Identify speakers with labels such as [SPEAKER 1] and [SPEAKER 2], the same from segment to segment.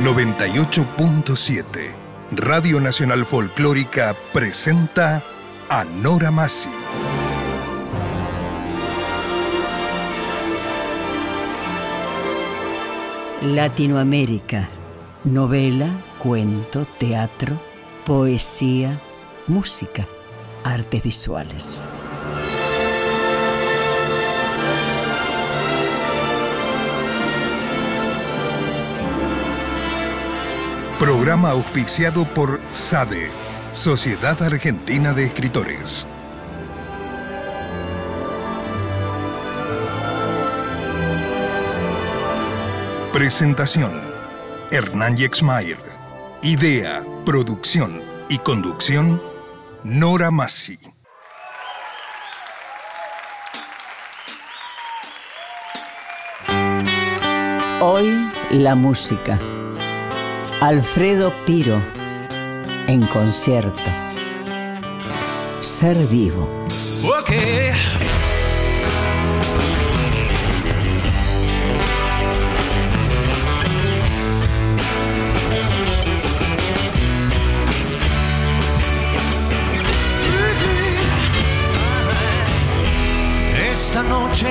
[SPEAKER 1] 98.7 Radio Nacional Folclórica presenta a Nora Masi.
[SPEAKER 2] Latinoamérica. Novela, cuento, teatro, poesía, música, artes visuales.
[SPEAKER 1] Programa auspiciado por SADE, Sociedad Argentina de Escritores. Presentación. Hernán Yexmayer. Idea, producción y conducción. Nora Massi.
[SPEAKER 2] Hoy la música. Alfredo Piro en concierto. Ser vivo.
[SPEAKER 3] Esta noche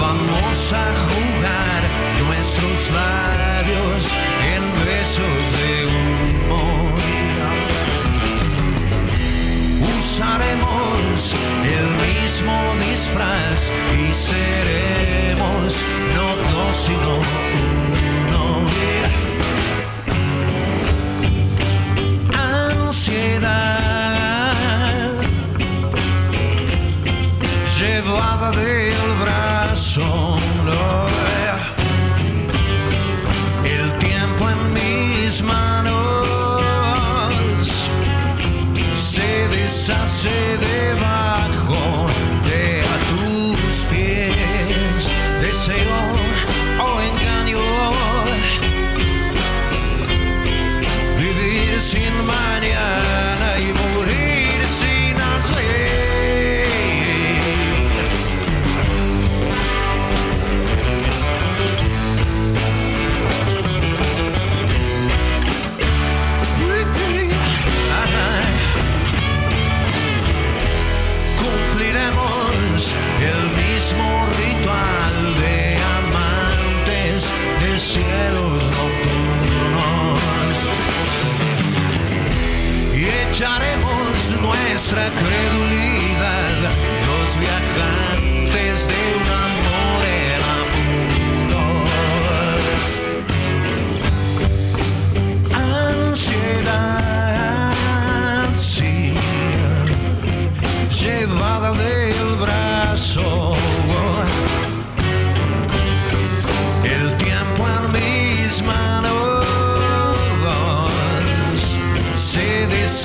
[SPEAKER 3] vamos a jugar nuestros labios de. Usaremos el mismo disfraz y seremos no dos sino uno.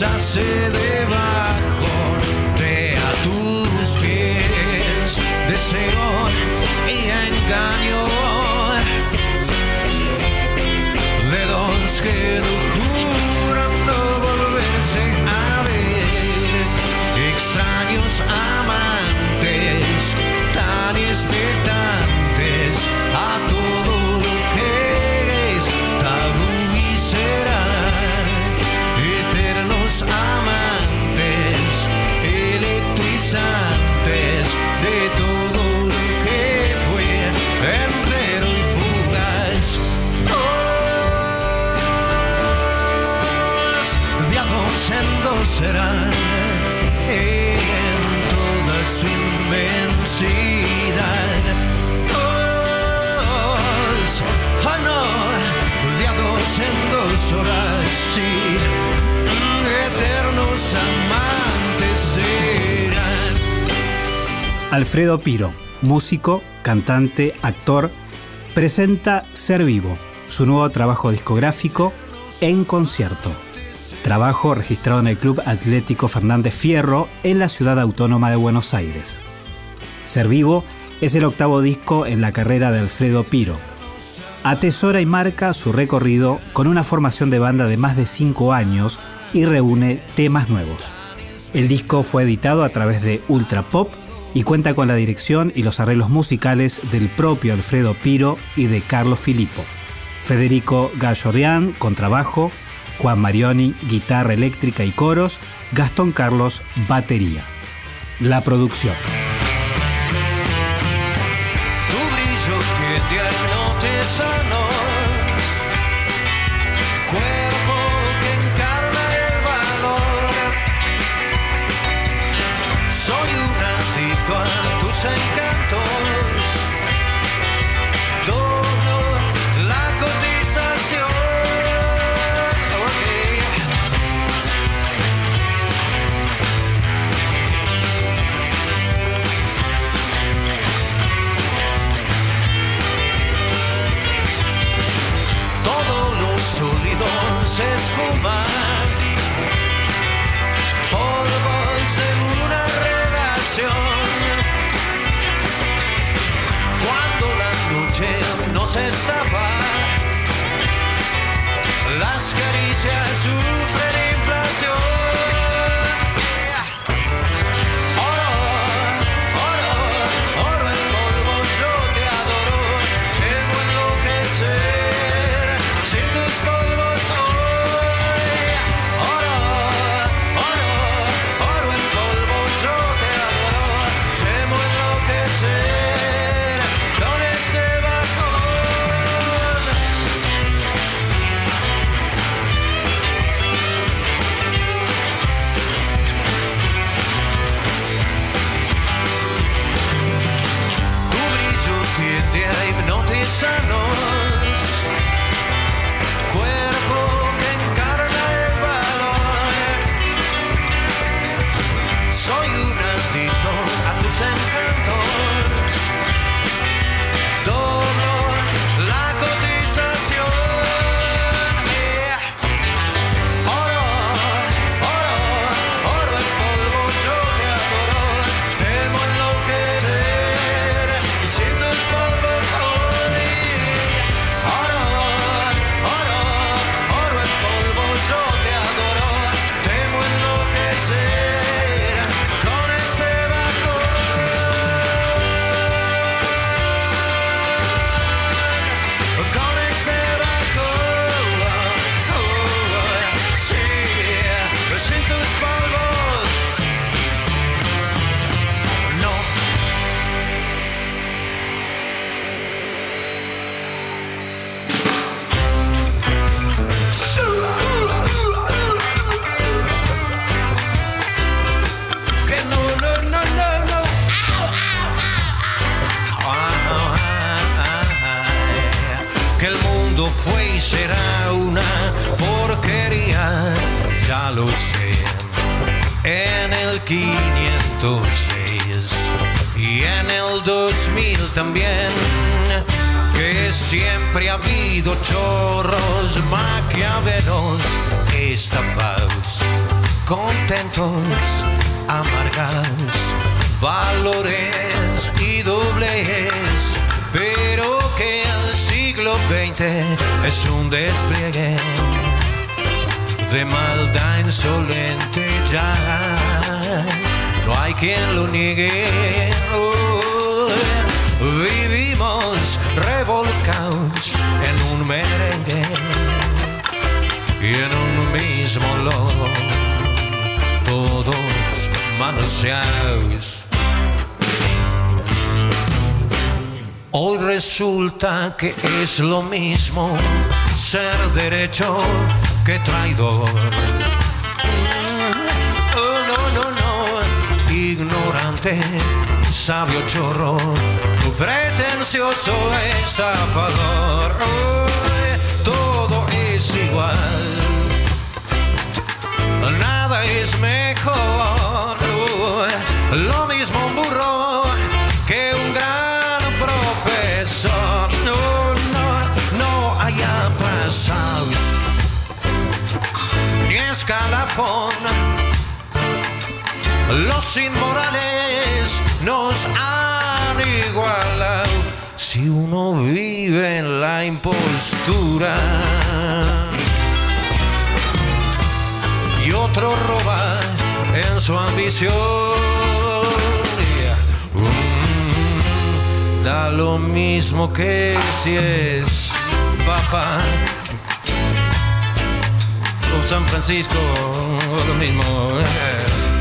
[SPEAKER 3] Deshace debajo de a tus pies. Deseo y engaño de dos que eternos amantes.
[SPEAKER 4] Alfredo Piro, músico, cantante, actor, presenta Ser Vivo, su nuevo trabajo discográfico en concierto. Trabajo registrado en el Club Atlético Fernández Fierro en la ciudad autónoma de Buenos Aires. Ser Vivo es el octavo disco en la carrera de Alfredo Piro. Atesora y marca su recorrido con una formación de banda de más de cinco años y reúne temas nuevos. El disco fue editado a través de Ultra Pop y cuenta con la dirección y los arreglos musicales del propio Alfredo Piro y de Carlos Filippo. Federico Gallorian, contrabajo, Juan Marioni, guitarra eléctrica y coros, Gastón Carlos, batería. La producción.
[SPEAKER 3] Hipnotizarnos, cuerpo que encarna el valor. Soy un adicto a tus encantos, soon. Siempre ha habido chorros, maquiavelos, estafados, contentos, amargados, valores y dobles. Pero que el siglo XX es un despliegue de maldad insolente ya. No hay quien lo niegue. Oh, vivimos revolcados en un merengue y en un mismo lodo, todos manoseados. Hoy resulta que es lo mismo ser derecho que traidor. Oh, no, no, no, ignorante, sabio chorro, pretencioso estafador. Oh, todo es igual, nada es mejor. Lo mismo un burro que un gran profesor. No, no, no haya pasados ni escalafón. Los inmorales nos han si uno vive en la impostura y otro roba en su ambición. Mm, da lo mismo que si es papá. O San Francisco, lo mismo. eh.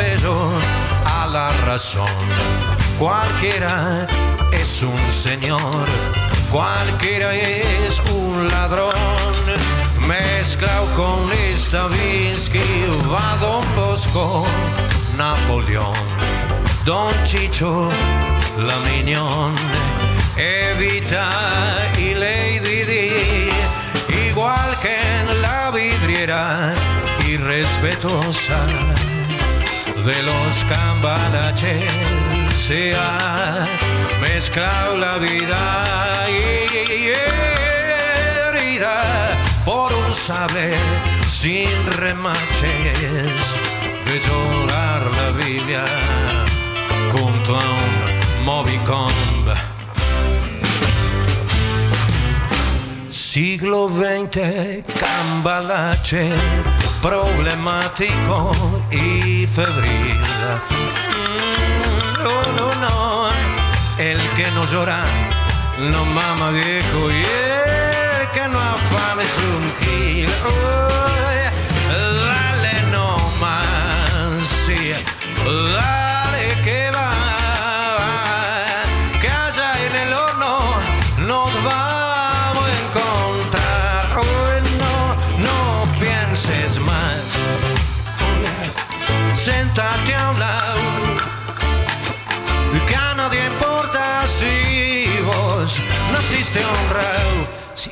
[SPEAKER 3] Atropello a la razón. Cualquiera es un señor, cualquiera es un ladrón. Mezclado con Stravinsky, va Don Bosco, Napoleón, Don Chicho, la Miñón, Evita y Lady Di, igual que en la vidriera irrespetuosa de los cambalaches se ha mezclado la vida y herida por un sable sin remaches de llorar la Biblia junto a un Movicomb. Siglo XX, cambalache, problemático y febril. Mm, No, no, no, el que no llora, no mama viejo y el que no afana es un gil. Uy,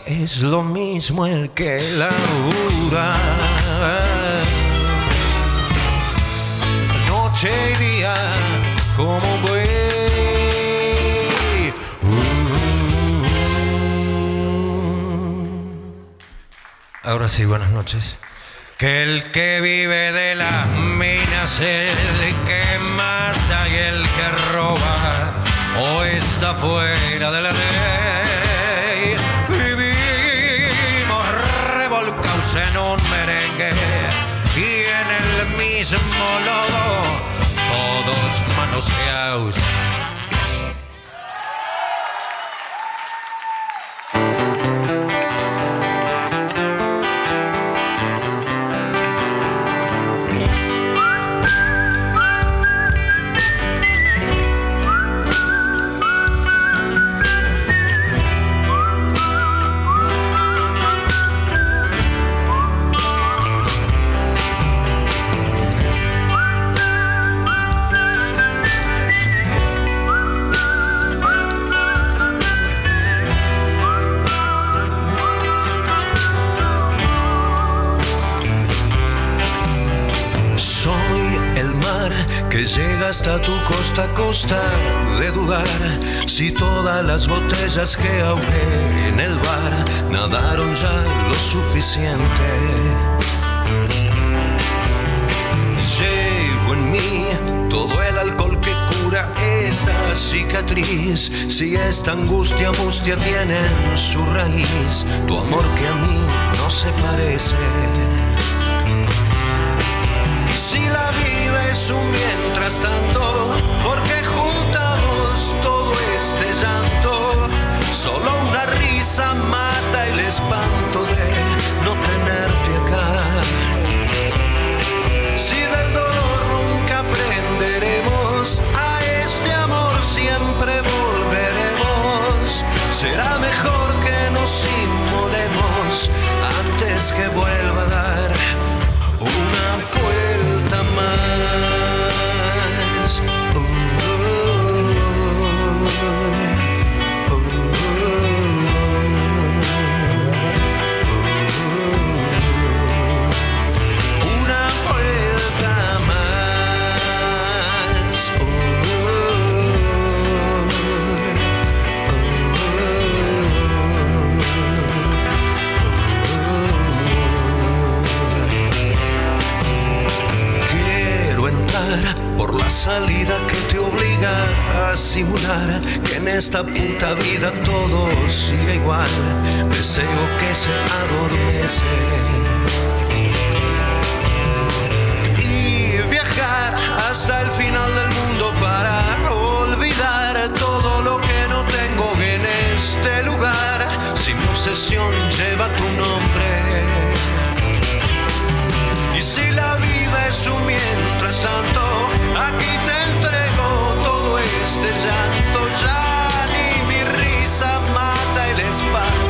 [SPEAKER 3] es lo mismo el que labura. Noche y día, como un buey. Ahora sí, buenas noches. Que el que vive de las minas, el que mata y el que roba, o está fuera de la ley. En un merengue y en el mismo lodo, todos manoseados. Llega hasta tu costa a costa de dudar si todas las botellas que ahogué en el bar nadaron ya lo suficiente. Llevo en mí todo el alcohol que cura esta cicatriz. Si esta angustia, mustia tiene en su raíz tu amor que a mí no se parece. Mientras tanto, porque juntamos todo este llanto, solo una risa mata el espanto de no tenerte acá. Si del dolor nunca aprenderemos, a este amor siempre volveremos. Será mejor que nos inmolemos antes que vuelva a dar por la salida que te obliga a simular que en esta puta vida todo sigue igual. Deseo que se adormece. Y viajar hasta el final del mundo para olvidar todo lo que no tengo en este lugar. Si mi obsesión lleva tu nombre. Y si la vida mientras tanto, aquí te entrego todo este llanto. Ya ni mi risa mata el espanto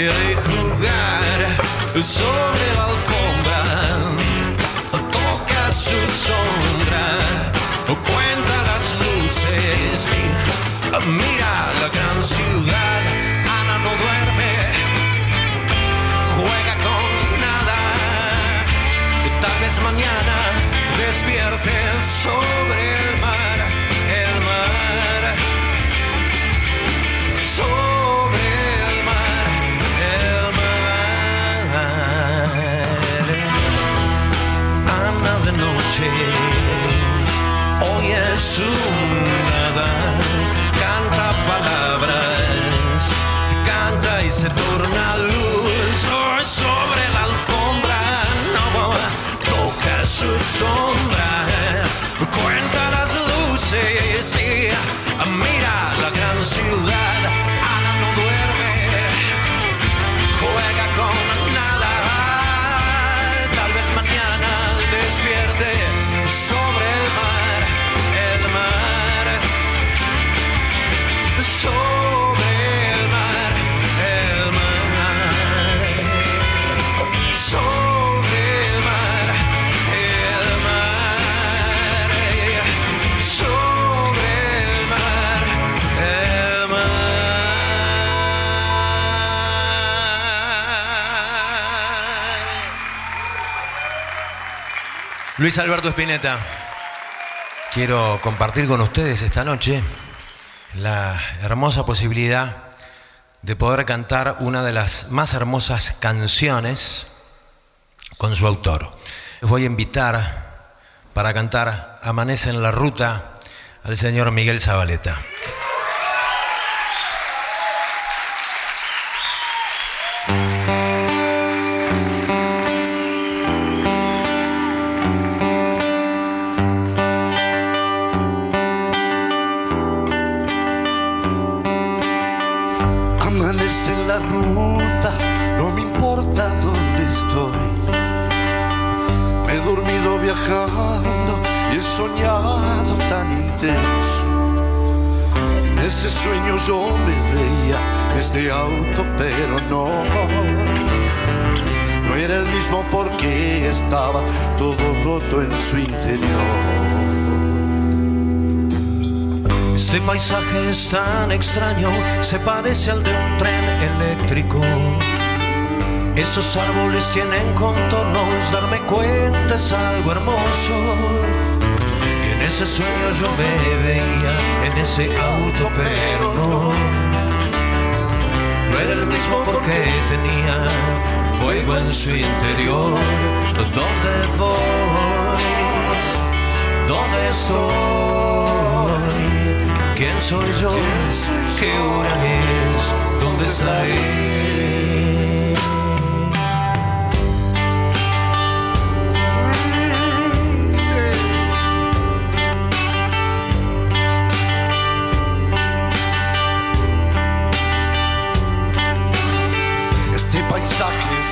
[SPEAKER 3] quiere jugar sobre la alfombra, toca su sombra, cuenta las luces, mira la gran ciudad. Ana no duerme, juega con nada. Tal vez mañana despierte sobre hoy es un nada, canta palabras, canta y se torna luz hoy sobre la alfombra. No, toca su sombra, cuenta las luces y mira la gran ciudad. Luis Alberto Espineta, quiero compartir con ustedes esta noche la hermosa posibilidad de poder cantar una de las más hermosas canciones con su autor. Les voy a invitar para cantar Amanece en la Ruta al señor Miguel Zabaleta.
[SPEAKER 5] Estaba todo roto en su interior.
[SPEAKER 3] Este paisaje es tan extraño, se parece al de un tren eléctrico. Esos árboles tienen contornos, darme cuenta es algo hermoso. Y en ese sueño yo me veía en ese auto, pero no no era el mismo porque tenía fuego en su interior. ¿Dónde voy? ¿Dónde estoy? ¿Quién soy yo? ¿Qué hora es? ¿Dónde estaré?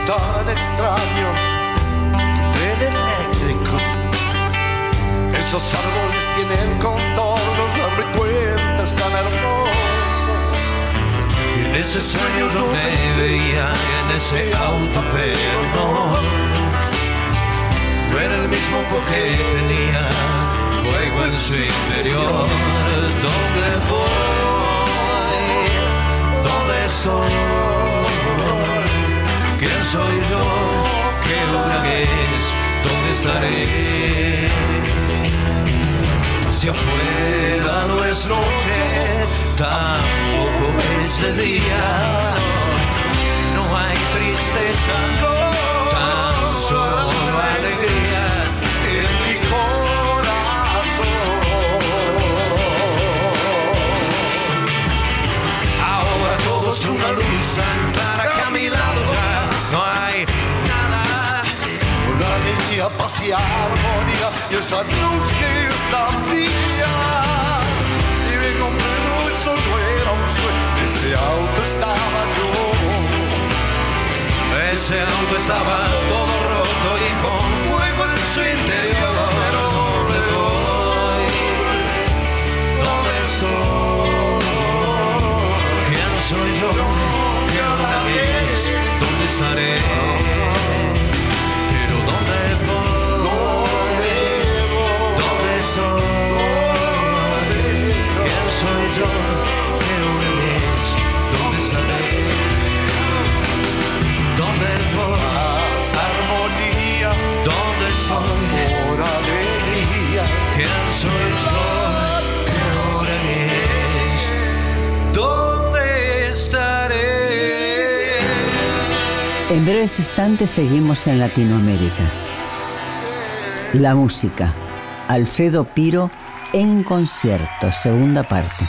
[SPEAKER 5] tan extraño, eléctrico. Esos árboles tienen contornos, darme cuenta es tan hermoso.
[SPEAKER 3] Y en ese sueño yo me veía en ese auto, pero no. No era el mismo porque tenía fuego en su interior. ¿Dónde voy? ¿Dónde estoy? ¿Quién soy yo? ¿Qué hora es? ¿Dónde estaré? Si afuera no es noche, tampoco es de día. No hay tristeza, tan solo alegría en mi corazón. Ahora todo es una luz tan
[SPEAKER 5] paz y armonía, y esa luz que es tan mía. Y me comprendo, eso no era un sueño, ese auto estaba yo.
[SPEAKER 3] Ese auto estaba todo roto y con fuego en su interior. Pero ¿dónde voy? ¿Dónde estoy? ¿Quién soy yo? ¿Dónde estaré? Soy yo? ¿Qué hora es? ¿Dónde estaré? ¿Dónde voy?
[SPEAKER 5] Armonía,
[SPEAKER 3] ¿Dónde estoy?
[SPEAKER 5] por alegría.
[SPEAKER 3] ¿Quién soy yo? ¿Qué hora es? ¿Dónde estaré?
[SPEAKER 2] En breves instantes seguimos en Latinoamérica. La música. Alfredo Piro en concierto, segunda parte.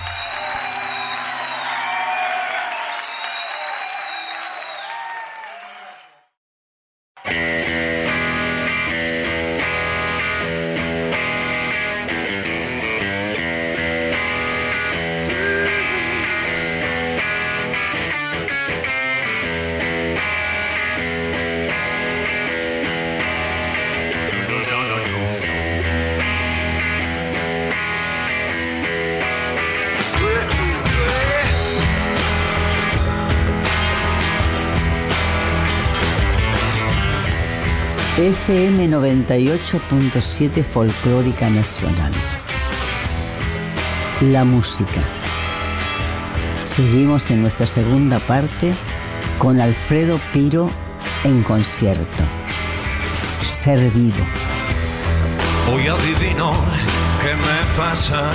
[SPEAKER 2] FM 98.7 Folclórica Nacional. La música. Seguimos en nuestra segunda parte con Alfredo Piro en concierto. Ser vivo.
[SPEAKER 3] Hoy adivino qué me pasa.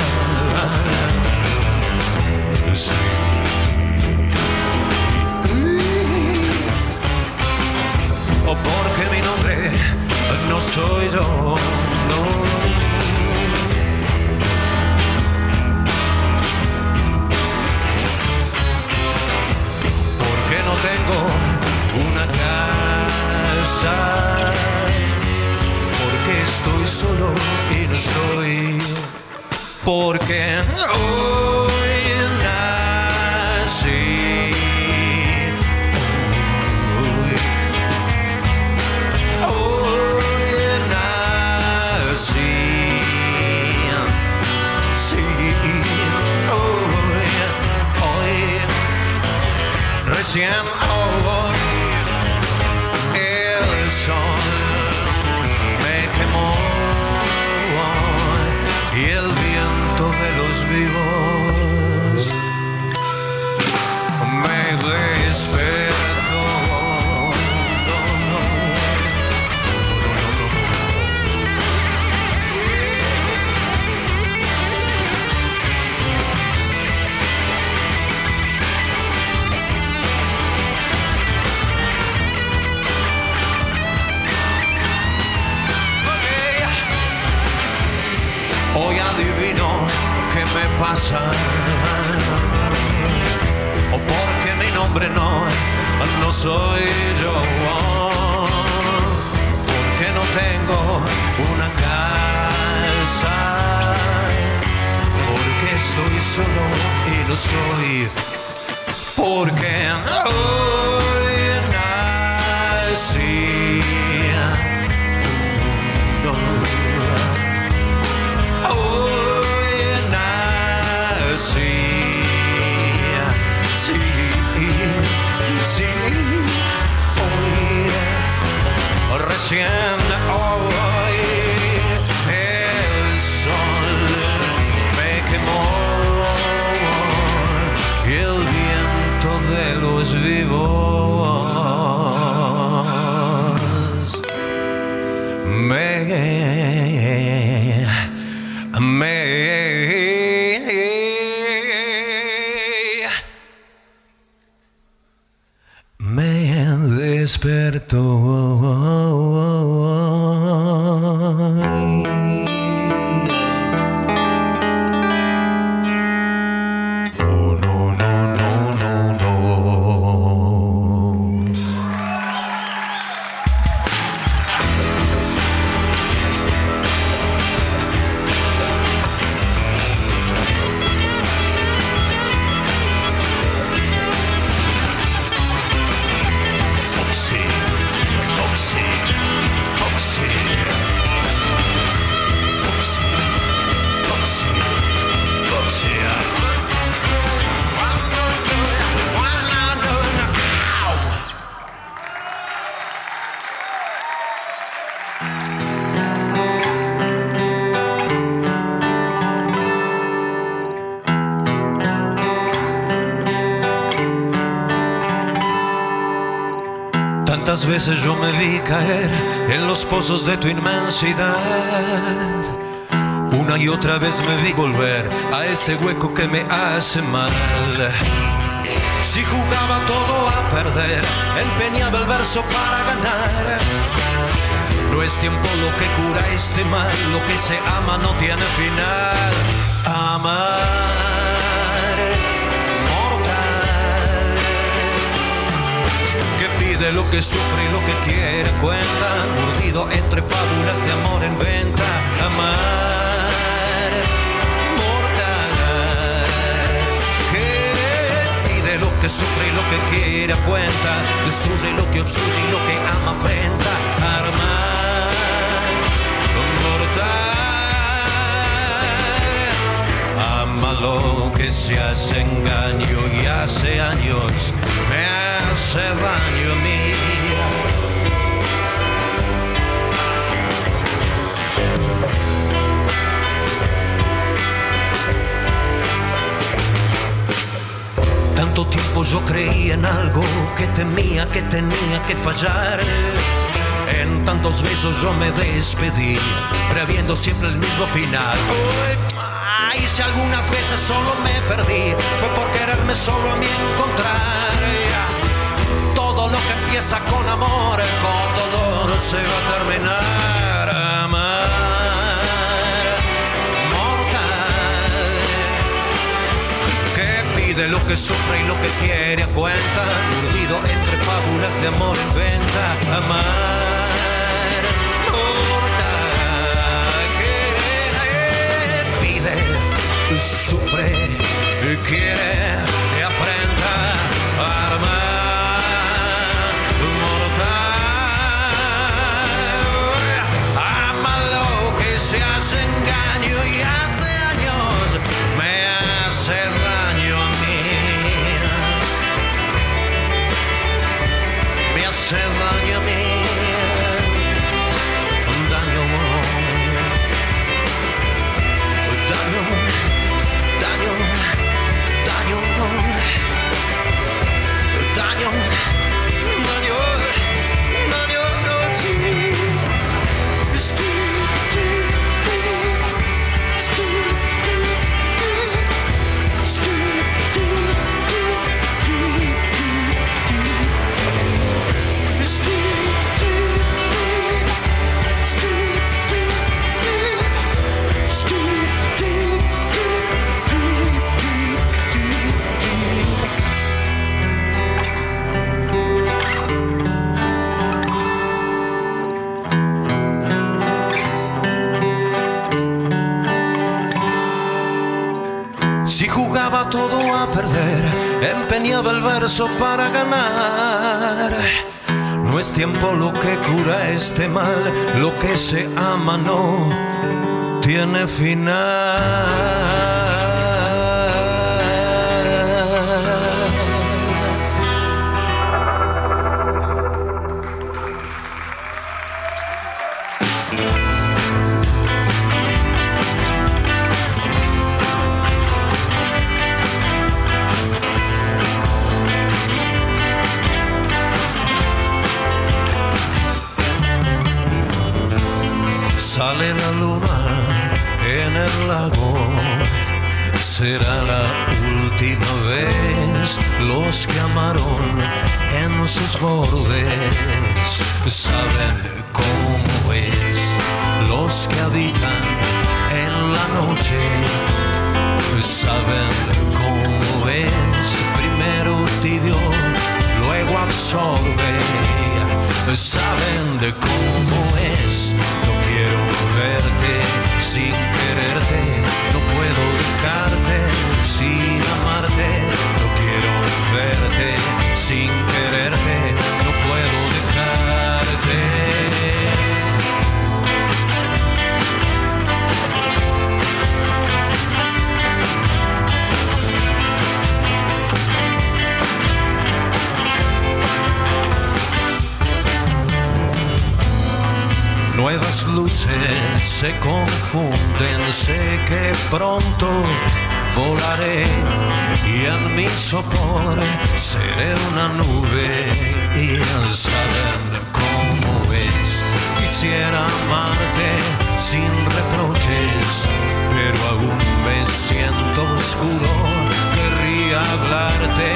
[SPEAKER 3] Porque mi nombre no soy yo. Porque no tengo una casa. Porque estoy solo y no soy. Porque hoy Louisiana. Despertó. Yo me vi caer en los pozos de tu inmensidad. Una y otra vez me vi volver a ese hueco que me hace mal. Si jugaba todo a perder, empeñaba el verso para ganar. No es tiempo lo que cura este mal, lo que se ama no tiene final. Amar, pide lo que sufre y lo que quiere cuenta, mordido entre fábulas de amor en venta, amar, mortal, que pide lo que sufre y lo que quiere cuenta, destruye lo que obstruye y lo que ama afrenta, armar, mortal. Ama lo que se hace engaño y hace años me hace daño a. Tanto tiempo yo creía en algo que temía que tenía que fallar. En tantos besos yo me despedí, previendo siempre el mismo final. Uy, y si algunas veces solo me perdí, fue por quererme solo a mí encontrar. Empieza con amor, con dolor se va a terminar. Amar, mortal, que pide lo que sufre y lo que quiere a cuenta, urdido entre fábulas de amor en venta. Amar, mortal, que pide, sufre, quiere, afrenta, Me hace daño a perder, empeñaba el verso para ganar. No es tiempo lo que cura este mal, lo que se ama no tiene final. Será la última vez. Los que amaron en sus bordes saben cómo es. Los que habitan en la noche saben cómo es. Primero tibio, luego absorbe. Saben de cómo es. No quiero verte sin quererte. Puedo dejarte sin amarte. No quiero verte sin quererte. Nuevas luces se confunden, sé que pronto volaré y en mi sopor seré una nube y saben cómo es. Quisiera amarte sin reproches, pero aún me siento oscuro. Querría hablarte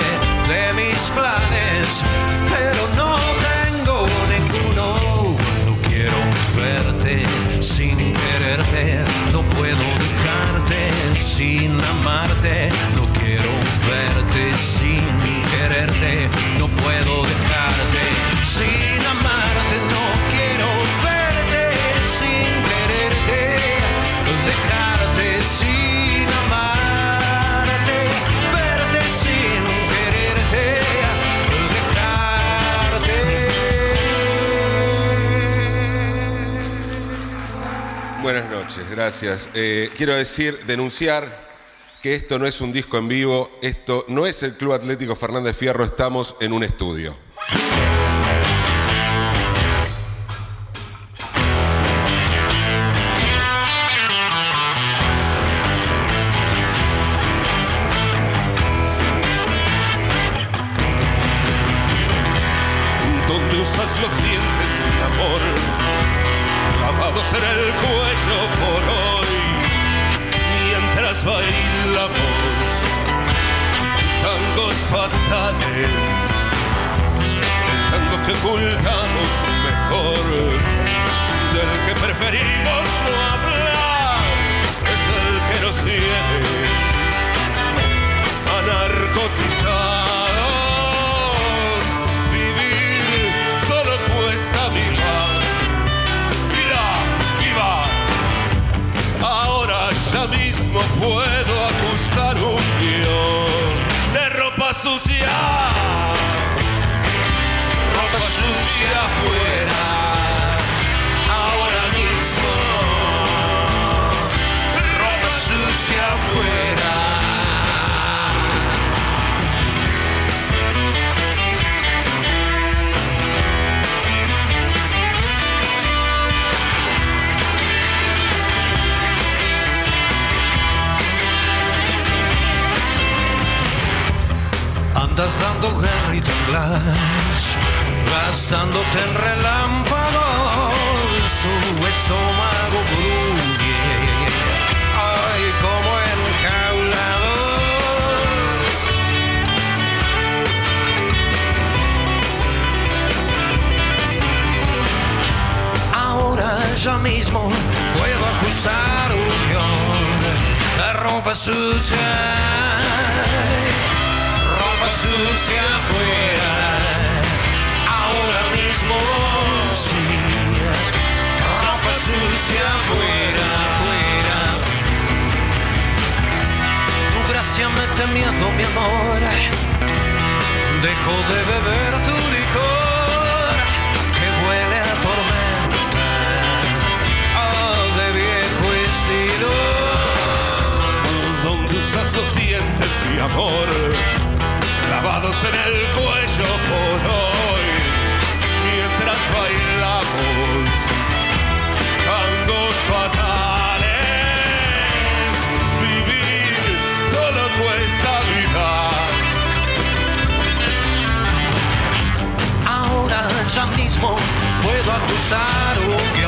[SPEAKER 3] de mis planes, pero no tengo ninguno. Sin quererte, no puedo dejarte sin amarte, no quiero verte sin quererte, no puedo dejarte sin amarte, no quiero
[SPEAKER 6] Gracias. Eh, quiero decir, denunciar que esto no es un disco en vivo, esto no es el Club Atlético Fernández Fierro, estamos en un estudio.
[SPEAKER 3] Guerra y temblas, gastándote en relámpagos, tu estómago gruñe, ay, como enjaulado. Ahora ya mismo puedo ajustar un guion, la ropa sucia sucia afuera. Ahora mismo sí. Ropa sucia afuera, afuera. Tu gracia mete miedo, mi amor. Dejo de beber tu licor que huele a tormenta. Ah, de viejo estilo. Donde usas los dientes, mi amor clavados en el cuello por hoy, mientras bailamos tangos fatales. Vivir solo cuesta vida. Ahora ya mismo puedo ajustar un guion.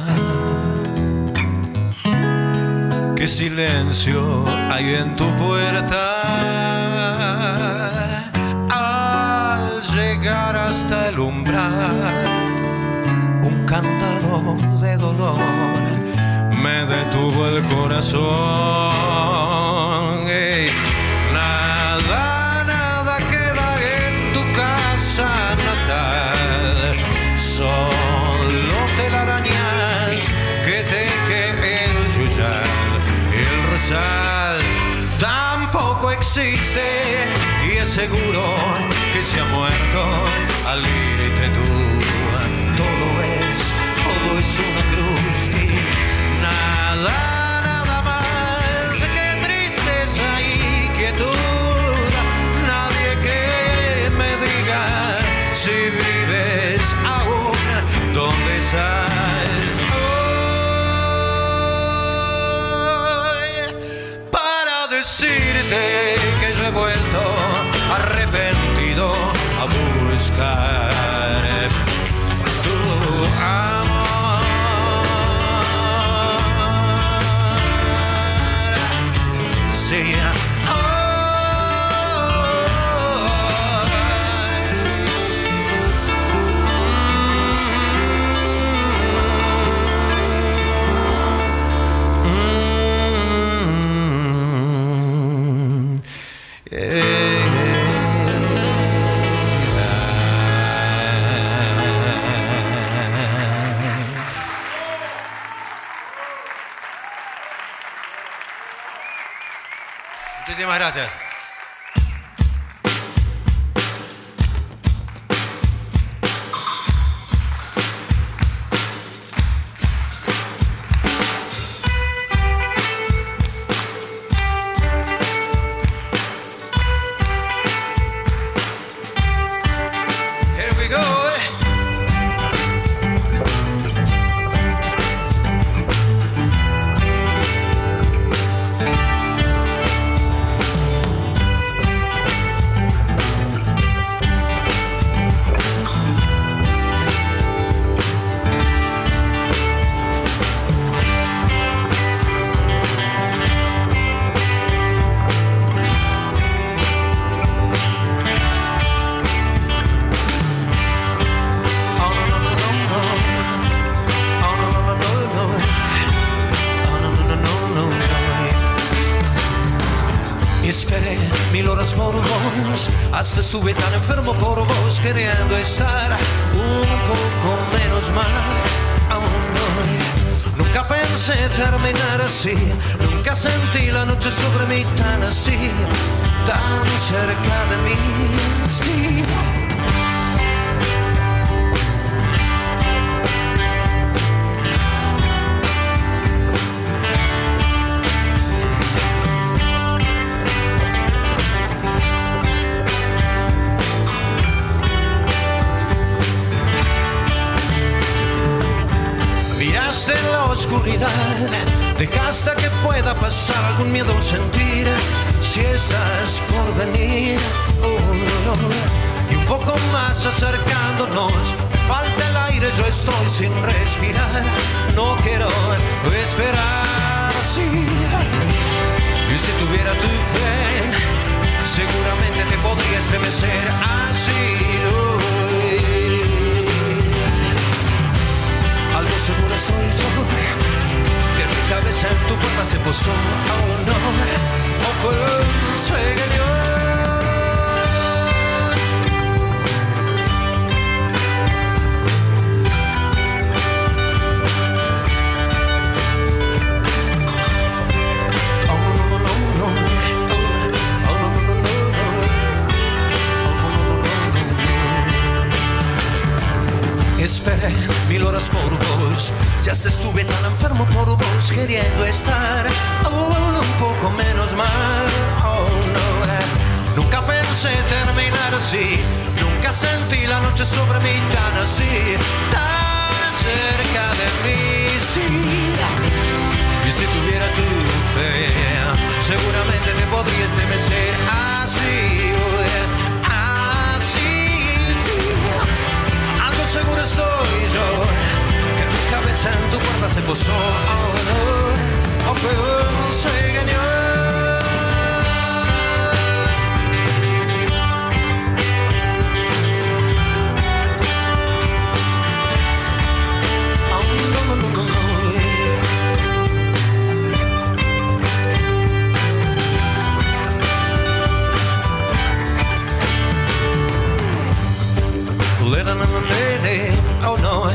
[SPEAKER 3] Qué silencio hay en tu puerta. Al llegar hasta el umbral, un candado de dolor me detuvo el corazón. Seguro que se ha muerto al irte tú. Todo es, todo es una cruz y nada, nada más que tristeza y quietud. Nadie que me diga si 말하세요. Estoy sin respirar. No quiero esperar así. Y si tuviera tu fe, seguramente te podría estremecer así. uy. Algo seguro estoy yo Que mi cabeza en tu puerta se posó Oh no, o fue un sueño mil horas por vos, ya se estuve tan enfermo por vos, queriendo estar aún un poco menos mal. Oh no, eh. nunca pensé terminar así, nunca sentí la noche sobre mí tan así, tan cerca de mí, sí. Y si tuviera tu fe, seguramente te podría estremecer así, Estoy yo Que mi cabeza en tu puerta se posó. Oh no, oh fue un sueño Oh no,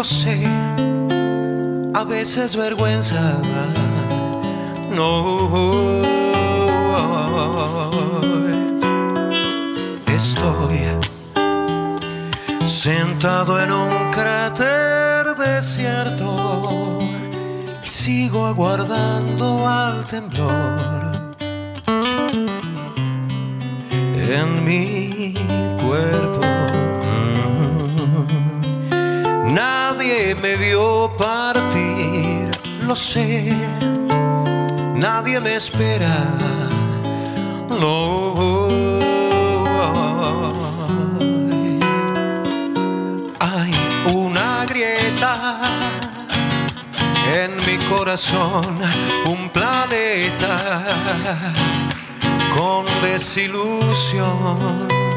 [SPEAKER 3] lo sé, a veces vergüenza. No estoy sentado en un cráter desierto y sigo aguardando al temblor en mi cuerpo. Me vio partir, lo sé nadie me espera. No. Hay una grieta en mi corazón, un planeta con desilusión.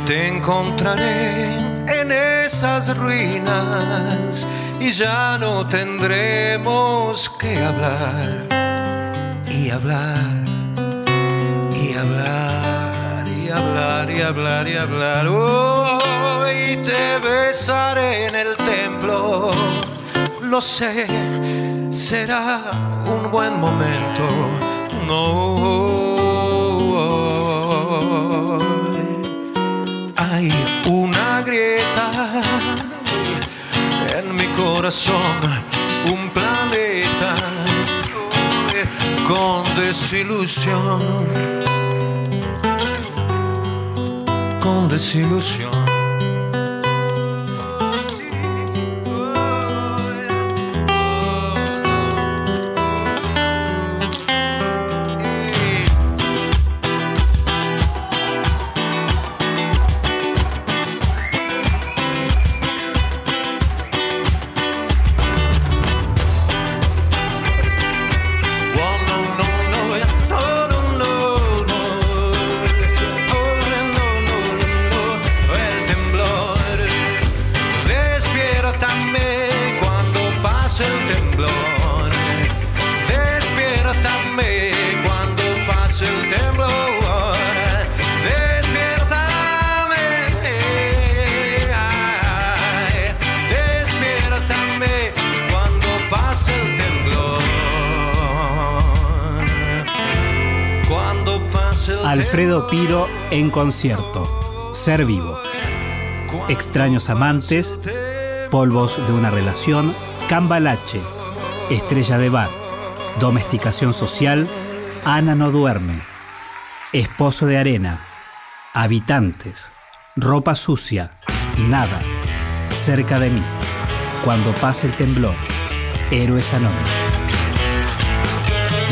[SPEAKER 3] Te encontraré en esas ruinas y ya no tendremos que hablar y hablar y hablar y hablar y hablar y hablar. Hoy te besaré en el templo, lo sé, será un buen momento. No. Corazón, un planeta con desilusión, con desilusión.
[SPEAKER 4] Alfredo Piro en concierto. Ser vivo. Extraños amantes, polvos de una relación, cambalache, estrella de bar, domesticación social, Ana no duerme, esposo de arena, habitantes, ropa sucia, nada, cerca de mí, cuando pase el temblor, héroes anónimos.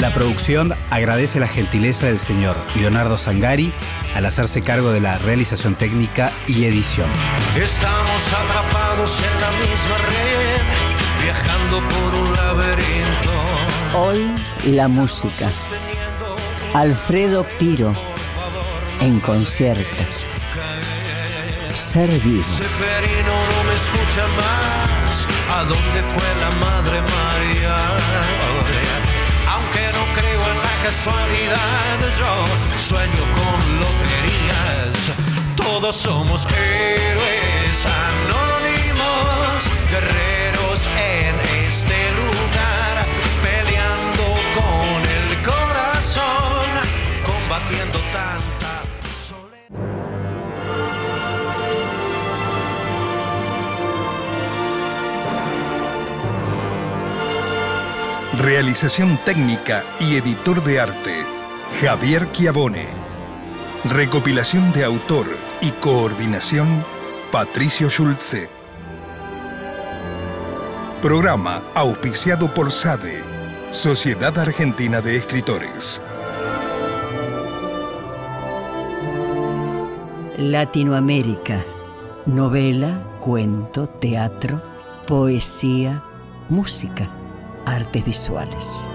[SPEAKER 4] La producción agradece la gentileza del señor Leonardo Sangari al hacerse cargo de la realización técnica y edición.
[SPEAKER 3] Estamos atrapados en la misma red, viajando por un laberinto.
[SPEAKER 2] Hoy la música. Alfredo Piro,
[SPEAKER 3] favor
[SPEAKER 2] en concierto. Ser vivo.
[SPEAKER 3] Seferino no me escucha más. ¿A dónde fue la Madre María? Casualidad, yo sueño con loterías. Todos somos héroes
[SPEAKER 1] Realización técnica y editor de arte, Javier Chiavone. Recopilación de autor y coordinación, Patricio Schulze. Programa auspiciado por SADE, Sociedad Argentina de Escritores.
[SPEAKER 2] Latinoamérica. Novela, cuento, teatro, poesía, música, artes visuales.